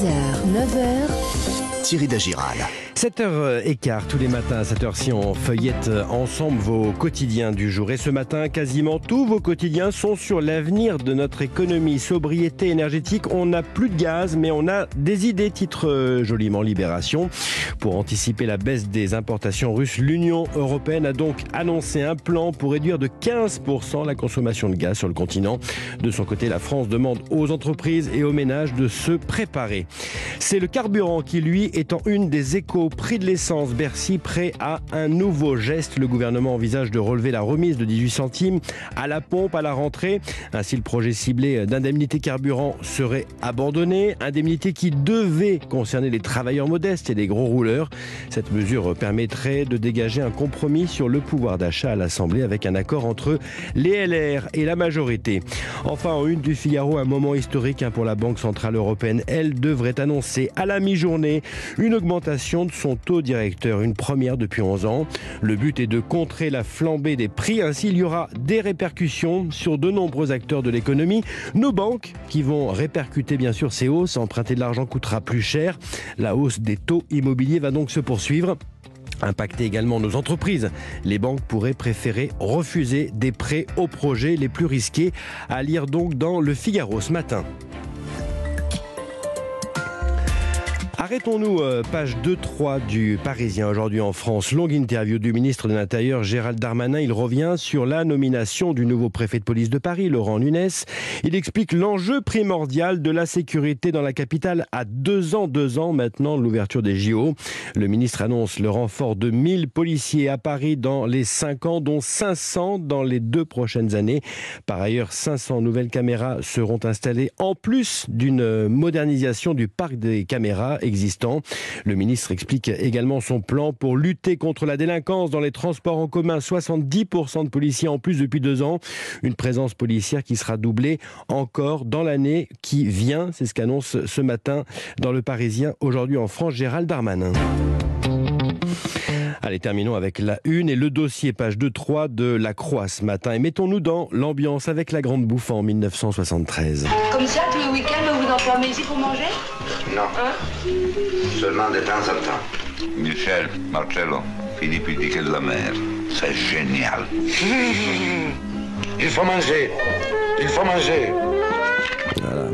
6h, 9h, Thierry Dagiral. 7h15 tous les matins à cette heure-ci, on feuillette ensemble vos quotidiens du jour. Et ce matin, quasiment tous vos quotidiens sont sur l'avenir de notre économie. Sobriété énergétique, on n'a plus de gaz, mais on a des idées, titre euh, joliment Libération. Pour anticiper la baisse des importations russes, l'Union européenne a donc annoncé un plan pour réduire de 15% la consommation de gaz sur le continent. De son côté, la France demande aux entreprises et aux ménages de se préparer. C'est le carburant qui, lui, est en une des échos prix de l'essence, Bercy prêt à un nouveau geste. Le gouvernement envisage de relever la remise de 18 centimes à la pompe à la rentrée. Ainsi, le projet ciblé d'indemnité carburant serait abandonné. Indemnité qui devait concerner les travailleurs modestes et les gros rouleurs. Cette mesure permettrait de dégager un compromis sur le pouvoir d'achat à l'Assemblée avec un accord entre les LR et la majorité. Enfin, en une du Figaro, un moment historique hein, pour la Banque Centrale Européenne. Elle devrait annoncer à la mi-journée une augmentation de son taux directeur, une première depuis 11 ans. Le but est de contrer la flambée des prix, ainsi il y aura des répercussions sur de nombreux acteurs de l'économie. Nos banques qui vont répercuter bien sûr ces hausses, emprunter de l'argent coûtera plus cher. La hausse des taux immobiliers va donc se poursuivre. Impacter également nos entreprises. Les banques pourraient préférer refuser des prêts aux projets les plus risqués. À lire donc dans Le Figaro ce matin. Arrêtons-nous, euh, page 2-3 du Parisien aujourd'hui en France. Longue interview du ministre de l'Intérieur Gérald Darmanin. Il revient sur la nomination du nouveau préfet de police de Paris, Laurent Nunes. Il explique l'enjeu primordial de la sécurité dans la capitale à deux ans, deux ans maintenant de l'ouverture des JO. Le ministre annonce le renfort de 1000 policiers à Paris dans les cinq ans, dont 500 dans les deux prochaines années. Par ailleurs, 500 nouvelles caméras seront installées en plus d'une modernisation du parc des caméras Le ministre explique également son plan pour lutter contre la délinquance dans les transports en commun. 70% de policiers en plus depuis deux ans. Une présence policière qui sera doublée encore dans l'année qui vient. C'est ce qu'annonce ce matin dans le Parisien aujourd'hui en France Gérald Darmanin. Allez, terminons avec la une et le dossier, page 2-3 de La Croix ce matin. Et mettons-nous dans l'ambiance avec la Grande Bouffe en 1973. Comme ça, tous les week-ends, vous vous enfermez ici pour manger? Non, Hein? Seulement de temps en temps. Michel, Marcello, Philippe il dit que de la mer. C'est génial. Il faut manger. Il faut manger.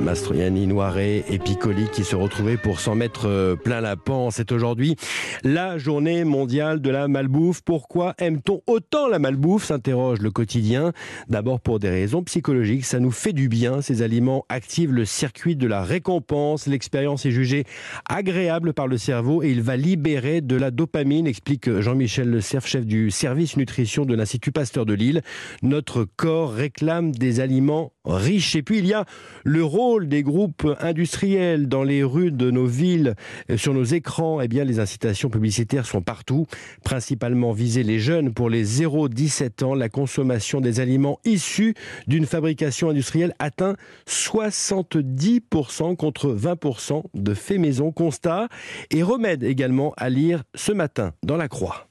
Mastroianni, Noiret et Piccoli qui se retrouvaient pour s'en mettre euh, plein la pan. C'est aujourd'hui la journée mondiale de la malbouffe. Pourquoi aime-t-on autant la malbouffe? s'interroge le quotidien. D'abord pour des raisons psychologiques. Ça nous fait du bien. Ces aliments activent le circuit de la récompense. L'expérience est jugée agréable par le cerveau et il va libérer de la dopamine, explique Jean-Michel Le Cerf, chef du service nutrition de l'Institut Pasteur de Lille. Notre corps réclame des aliments riches. Et puis il y a le rôle des groupes industriels dans les rues de nos villes, euh, sur nos écrans. Eh bien, les incitations publicitaires sont partout, principalement viser les jeunes pour les 0-17 ans. La consommation des aliments issus d'une fabrication industrielle atteint 70% contre 20% de faits maison. Constat et remède également à lire ce matin dans la Croix.